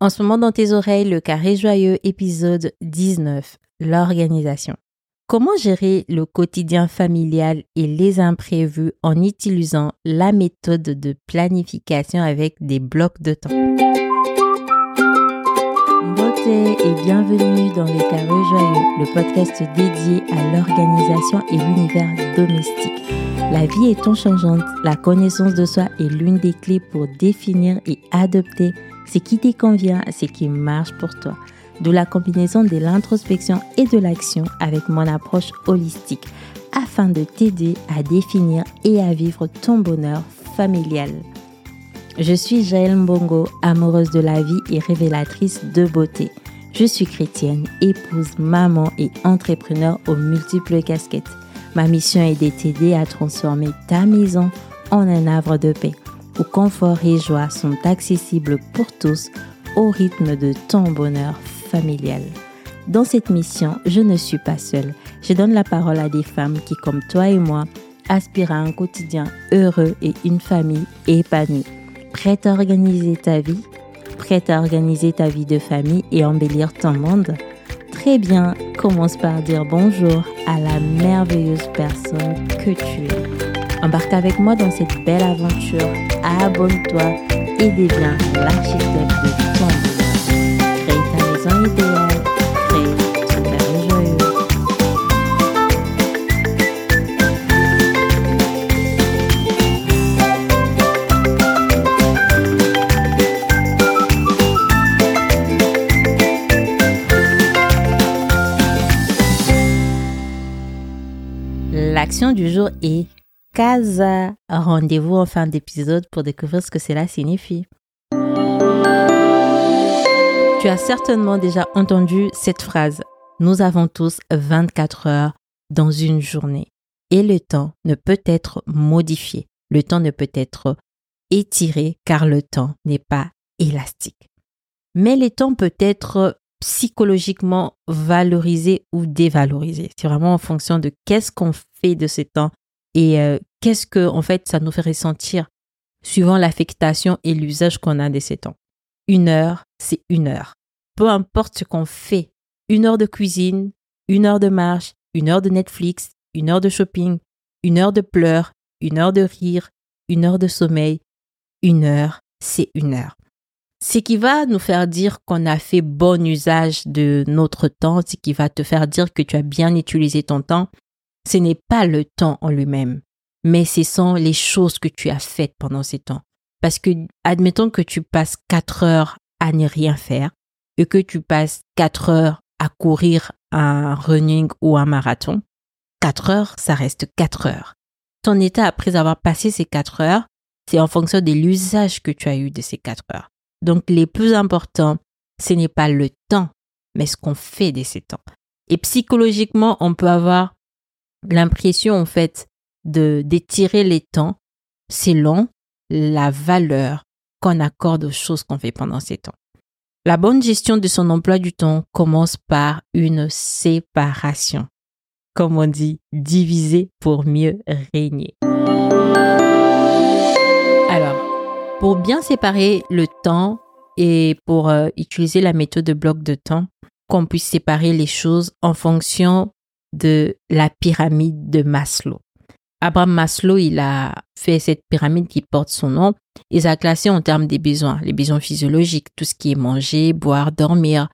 En ce moment dans tes oreilles, le carré joyeux épisode 19, l'organisation. Comment gérer le quotidien familial et les imprévus en utilisant la méthode de planification avec des blocs de temps? Beauté et bienvenue dans le carré joyeux, le podcast dédié à l'organisation et l'univers domestique. La vie étant changeante, la connaissance de soi est l'une des clés pour définir et adopter ce qui te convient, ce qui marche pour toi. D'où la combinaison de l'introspection et de l'action avec mon approche holistique afin de t'aider à définir et à vivre ton bonheur familial. Je suis Jaël Mbongo, amoureuse de la vie et révélatrice de beauté. Je suis chrétienne, épouse, maman et entrepreneur aux multiples casquettes. Ma mission est de t'aider à transformer ta maison en un havre de paix où confort et joie sont accessibles pour tous au rythme de ton bonheur familial. Dans cette mission, je ne suis pas seule. Je donne la parole à des femmes qui, comme toi et moi, aspirent à un quotidien heureux et une famille épanouie. Prête à organiser ta vie Prête à organiser ta vie de famille et embellir ton monde? Très bien, commence par dire bonjour à la merveilleuse personne que tu es. Embarque avec moi dans cette belle aventure. Abonne-toi et deviens l'architecte de ton. Crée ta maison idéale. Crée ton carré. L'action du jour est Casa. Rendez-vous en fin d'épisode pour découvrir ce que cela signifie. Tu as certainement déjà entendu cette phrase. Nous avons tous 24 heures dans une journée et le temps ne peut être modifié. Le temps ne peut être étiré car le temps n'est pas élastique. Mais le temps peut être psychologiquement valorisé ou dévalorisé. C'est vraiment en fonction de qu'est-ce qu'on fait de ce temps et euh, qu'est-ce que en fait ça nous fait ressentir suivant l'affectation et l'usage qu'on a de ces temps? Une heure, c'est une heure. Peu importe ce qu'on fait, une heure de cuisine, une heure de marche, une heure de Netflix, une heure de shopping, une heure de pleurs, une heure de rire, une heure de sommeil, une heure, c'est une heure. Ce qui va nous faire dire qu'on a fait bon usage de notre temps, ce qui va te faire dire que tu as bien utilisé ton temps, ce n'est pas le temps en lui-même, mais ce sont les choses que tu as faites pendant ces temps. Parce que, admettons que tu passes quatre heures à ne rien faire et que tu passes quatre heures à courir un running ou un marathon, quatre heures, ça reste quatre heures. Ton état après avoir passé ces quatre heures, c'est en fonction de l'usage que tu as eu de ces quatre heures. Donc, les plus importants, ce n'est pas le temps, mais ce qu'on fait de ces temps. Et psychologiquement, on peut avoir l'impression en fait de d'étirer les temps selon la valeur qu'on accorde aux choses qu'on fait pendant ces temps. La bonne gestion de son emploi du temps commence par une séparation. Comme on dit, diviser pour mieux régner. Alors, pour bien séparer le temps et pour euh, utiliser la méthode de bloc de temps, qu'on puisse séparer les choses en fonction de la pyramide de Maslow. Abraham Maslow, il a fait cette pyramide qui porte son nom. Il a classé en termes des besoins, les besoins physiologiques, tout ce qui est manger, boire, dormir,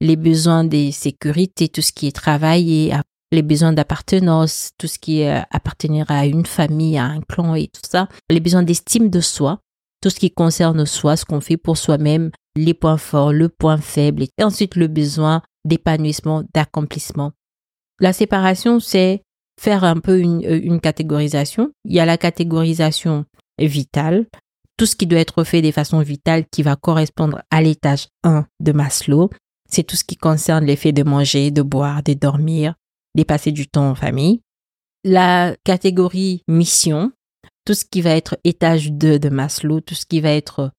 les besoins de sécurité, tout ce qui est travailler, les besoins d'appartenance, tout ce qui est euh, appartenir à une famille, à un clan et tout ça, les besoins d'estime de soi, tout ce qui concerne soi, ce qu'on fait pour soi-même, les points forts, le point faible, et ensuite le besoin d'épanouissement, d'accomplissement. La séparation, c'est faire un peu une, euh, une, catégorisation. Il y a la catégorisation vitale, tout ce qui doit être fait de façon vitale qui va correspondre à l'étage 1 de Maslow. C'est tout ce qui concerne l'effet de manger, de boire, de dormir, de passer du temps en famille. La catégorie mission, tout ce qui va être étage 2 de Maslow, tout ce qui va être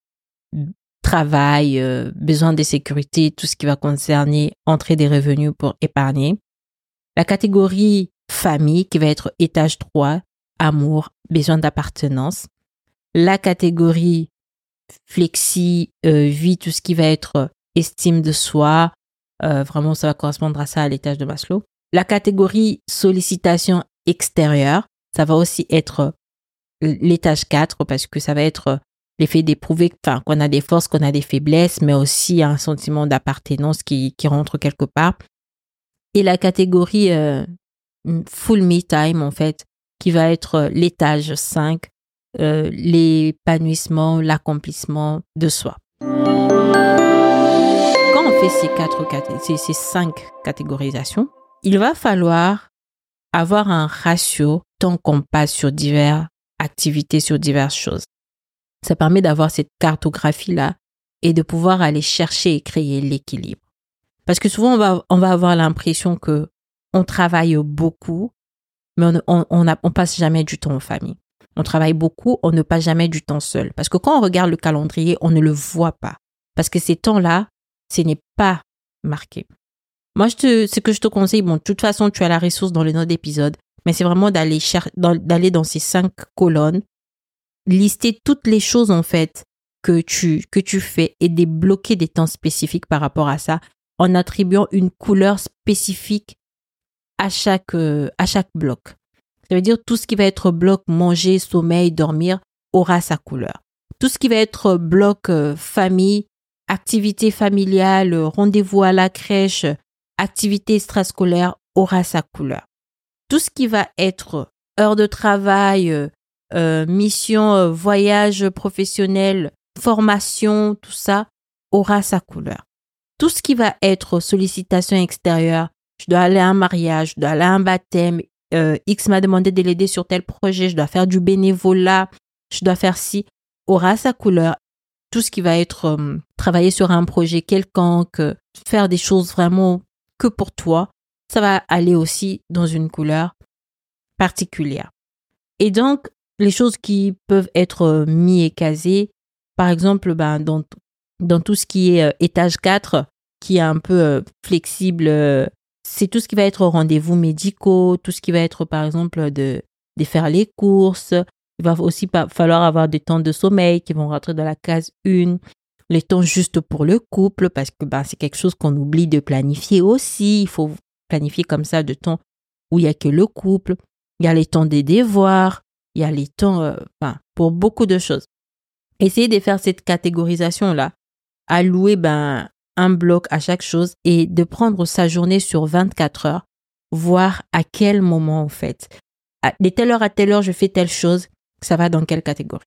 travail, euh, besoin de sécurité, tout ce qui va concerner entrée des revenus pour épargner. La catégorie famille qui va être étage 3, amour, besoin d'appartenance. La catégorie flexi, vie, tout ce qui va être estime de soi. vraiment, ça va correspondre à ça à l'étage de Maslow. La catégorie sollicitation extérieure, ça va aussi être l'étage 4 parce que ça va être l'effet d'éprouver enfin, qu'on a des forces, qu'on a des faiblesses, mais aussi un sentiment d'appartenance qui rentre quelque part. Et la catégorie euh, full me time, en fait, qui va être l'étage 5, euh, l'épanouissement, l'accomplissement de soi. Quand on fait ces, quatre, ces, ces cinq catégorisations, il va falloir avoir un ratio tant qu'on passe sur diverses activités, sur diverses choses. Ça permet d'avoir cette cartographie-là et de pouvoir aller chercher et créer l'équilibre. Parce que souvent, on va, on va avoir l'impression que on travaille beaucoup, mais on, on, on, passe jamais du temps en famille. On travaille beaucoup, on ne passe jamais du temps seul. Parce que quand on regarde le calendrier, on ne le voit pas. Parce que ces temps-là, ce n'est pas marqué. Moi, je te, ce que je te conseille, bon, de toute façon, tu as la ressource dans les notes d'épisode, mais c'est vraiment d'aller d'aller dans ces cinq colonnes lister toutes les choses en fait que tu, que tu fais et débloquer des temps spécifiques par rapport à ça en attribuant une couleur spécifique à chaque, euh, à chaque bloc. Ça veut dire tout ce qui va être bloc manger, sommeil, dormir aura sa couleur. Tout ce qui va être bloc euh, famille, activité familiale, rendez-vous à la crèche, activité extrascolaire aura sa couleur. Tout ce qui va être heure de travail, euh, euh, mission, voyage professionnel, formation, tout ça aura sa couleur. Tout ce qui va être sollicitation extérieure, je dois aller à un mariage, je dois aller à un baptême, euh, X m'a demandé de l'aider sur tel projet, je dois faire du bénévolat, je dois faire ci, aura sa couleur. Tout ce qui va être travailler sur un projet quelconque, faire des choses vraiment que pour toi, ça va aller aussi dans une couleur particulière. Et donc, les choses qui peuvent être euh, mis et casées, par exemple, ben, dans, dans tout ce qui est euh, étage 4, qui est un peu euh, flexible, c'est tout ce qui va être rendez-vous médicaux, tout ce qui va être, par exemple, de, de faire les courses. Il va aussi falloir avoir des temps de sommeil qui vont rentrer dans la case 1 les temps juste pour le couple, parce que ben, c'est quelque chose qu'on oublie de planifier aussi. Il faut planifier comme ça de temps où il n'y a que le couple. Il y a les temps des devoirs, il y a les temps, euh, enfin, pour beaucoup de choses. Essayez de faire cette catégorisation-là, allouer ben, un bloc à chaque chose et de prendre sa journée sur 24 heures, voir à quel moment en fait. De telle heure à telle heure, je fais telle chose, ça va dans quelle catégorie?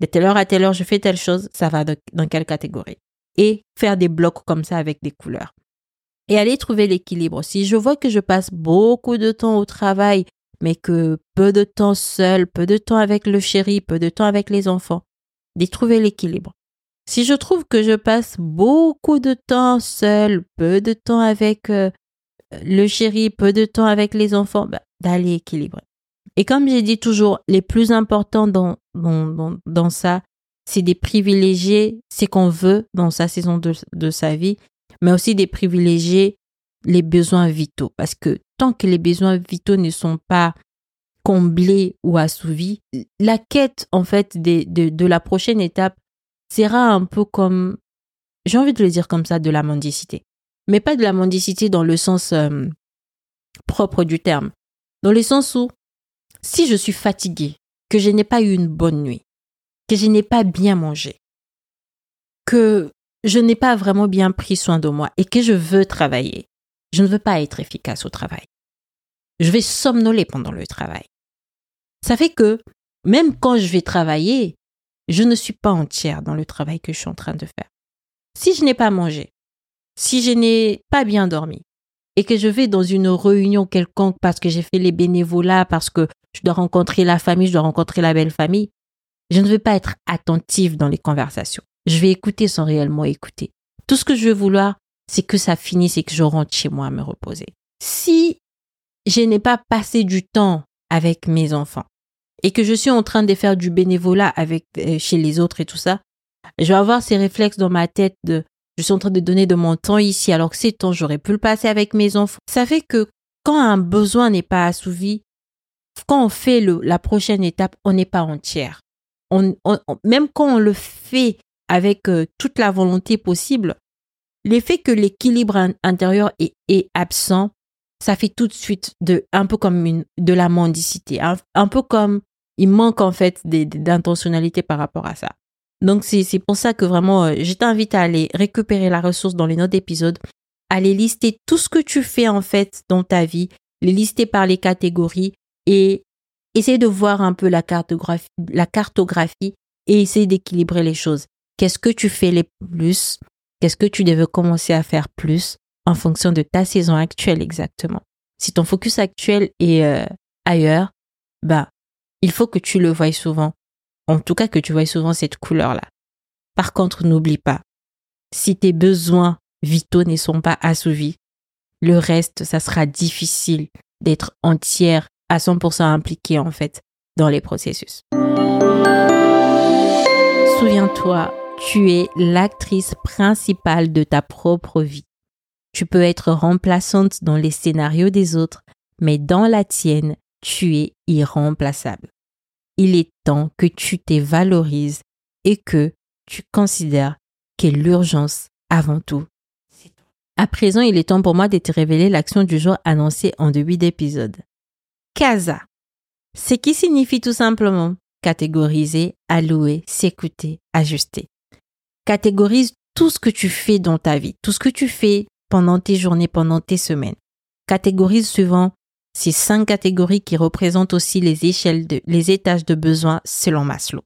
De telle heure à telle heure, je fais telle chose, ça va dans quelle catégorie? Et faire des blocs comme ça avec des couleurs. Et aller trouver l'équilibre. Si je vois que je passe beaucoup de temps au travail mais que peu de temps seul, peu de temps avec le chéri, peu de temps avec les enfants, d'y trouver l'équilibre. Si je trouve que je passe beaucoup de temps seul, peu de temps avec euh, le chéri, peu de temps avec les enfants, bah, d'aller équilibrer. Et comme j'ai dit toujours, les plus importants dans, dans, dans, ça, c'est des privilégiés, c'est qu'on veut dans sa saison de, de sa vie, mais aussi des privilégiés les besoins vitaux. Parce que tant que les besoins vitaux ne sont pas comblés ou assouvis, la quête, en fait, de, de, la prochaine étape sera un peu comme, j'ai envie de le dire comme ça, de la mendicité. Mais pas de la mendicité dans le sens euh, propre du terme. Dans le sens où, si je suis fatiguée, que je n'ai pas eu une bonne nuit, que je n'ai pas bien mangé, que je n'ai pas vraiment bien pris soin de moi et que je veux travailler, je ne veux pas être efficace au travail. Je vais somnoler pendant le travail. Ça fait que même quand je vais travailler, je ne suis pas entière dans le travail que je suis en train de faire. Si je n'ai pas mangé, si je n'ai pas bien dormi, et que je vais dans une réunion quelconque parce que j'ai fait les bénévolats, parce que je dois rencontrer la famille, je dois rencontrer la belle famille, je ne veux pas être attentive dans les conversations. Je vais écouter sans réellement écouter. Tout ce que je veux vouloir, c'est que ça finisse et que je rentre chez moi à me reposer. Si je n'ai pas passé du temps avec mes enfants et que je suis en train de faire du bénévolat avec euh, chez les autres et tout ça, je vais avoir ces réflexes dans ma tête de je suis en train de donner de mon temps ici alors que ces temps j'aurais pu le passer avec mes enfants. Ça fait que quand un besoin n'est pas assouvi, quand on fait le, la prochaine étape, on n'est pas entière. On, même quand on le fait avec euh, toute la volonté possible, l'effet que l'équilibre intérieur est, est, absent, ça fait tout de suite de, un peu comme une, de la mendicité, un, peu comme il manque en fait d'intentionnalité par rapport à ça. Donc c'est pour ça que vraiment, euh, je t'invite à aller récupérer la ressource dans les notes d'épisode, aller lister tout ce que tu fais en fait dans ta vie, les lister par les catégories et essayer de voir un peu la cartographie, la cartographie et essayer d'équilibrer les choses. Qu'est-ce que tu fais les plus? Qu'est-ce que tu devais commencer à faire plus en fonction de ta saison actuelle exactement? Si ton focus actuel est euh, ailleurs, bah, il faut que tu le voies souvent. En tout cas, que tu voies souvent cette couleur-là. Par contre, n'oublie pas, si tes besoins vitaux ne sont pas assouvis, le reste, ça sera difficile d'être entière à 100% impliquée en fait dans les processus. Souviens-toi, tu es l'actrice principale de ta propre vie. Tu peux être remplaçante dans les scénarios des autres, mais dans la tienne, tu es irremplaçable. Il est temps que tu te valorises et que tu considères que l'urgence, avant tout. À présent, il est temps pour moi de te révéler l'action du jour annoncée en début d'épisode. CASA. Ce qui signifie tout simplement catégoriser, allouer, s'écouter, ajuster catégorise tout ce que tu fais dans ta vie, tout ce que tu fais pendant tes journées, pendant tes semaines. Catégorise suivant ces cinq catégories qui représentent aussi les échelles de, les étages de besoins selon Maslow.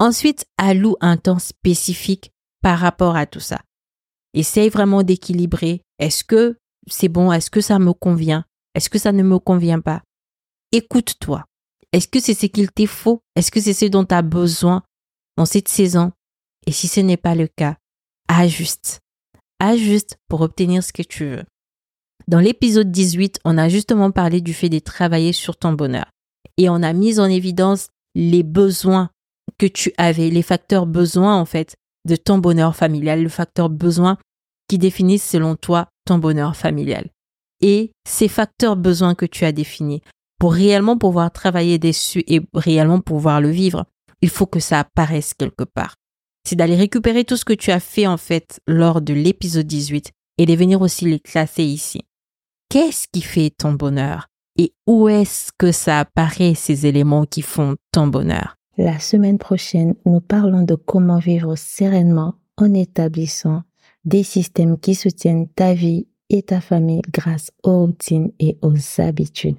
Ensuite, alloue un temps spécifique par rapport à tout ça. Essaye vraiment d'équilibrer. Est-ce que c'est bon? Est-ce que ça me convient? Est-ce que ça ne me convient pas? Écoute-toi. Est-ce que c'est ce qu'il t'est faut? Est-ce que c'est ce dont tu as besoin dans cette saison? Et si ce n'est pas le cas, ajuste. Ajuste pour obtenir ce que tu veux. Dans l'épisode 18, on a justement parlé du fait de travailler sur ton bonheur. Et on a mis en évidence les besoins que tu avais, les facteurs besoins en fait de ton bonheur familial, le facteur besoin qui définissent selon toi ton bonheur familial. Et ces facteurs besoins que tu as définis, pour réellement pouvoir travailler dessus et réellement pouvoir le vivre, il faut que ça apparaisse quelque part c'est d'aller récupérer tout ce que tu as fait en fait lors de l'épisode 18 et de venir aussi les classer ici. Qu'est-ce qui fait ton bonheur et où est-ce que ça apparaît ces éléments qui font ton bonheur? La semaine prochaine, nous parlons de comment vivre sereinement en établissant des systèmes qui soutiennent ta vie et ta famille grâce aux routines et aux habitudes.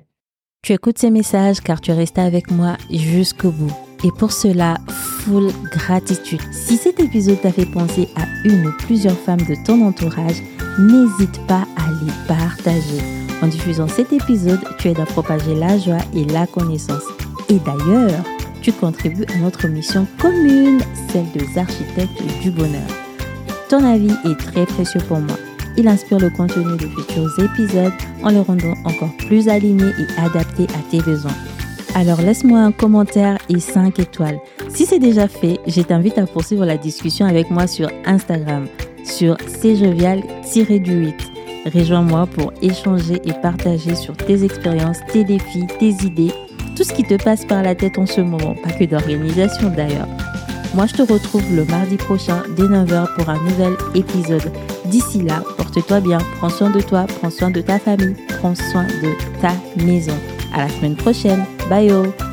Tu écoutes ces messages car tu es resté avec moi jusqu'au bout. Et pour cela, full gratitude. Si cet épisode t'a fait penser à une ou plusieurs femmes de ton entourage, n'hésite pas à les partager. En diffusant cet épisode, tu aides à propager la joie et la connaissance. Et d'ailleurs, tu contribues à notre mission commune, celle des architectes du bonheur. Ton avis est très précieux pour moi. Il inspire le contenu de futurs épisodes en le rendant encore plus aligné et adapté à tes besoins. Alors laisse-moi un commentaire et 5 étoiles. Si c'est déjà fait, je t'invite à poursuivre la discussion avec moi sur Instagram, sur cjovial-du8. Rejoins-moi pour échanger et partager sur tes expériences, tes défis, tes idées, tout ce qui te passe par la tête en ce moment, pas que d'organisation d'ailleurs. Moi, je te retrouve le mardi prochain dès 9h pour un nouvel épisode. D'ici là, porte-toi bien, prends soin de toi, prends soin de ta famille, prends soin de ta maison. À la semaine prochaine. 唉哟。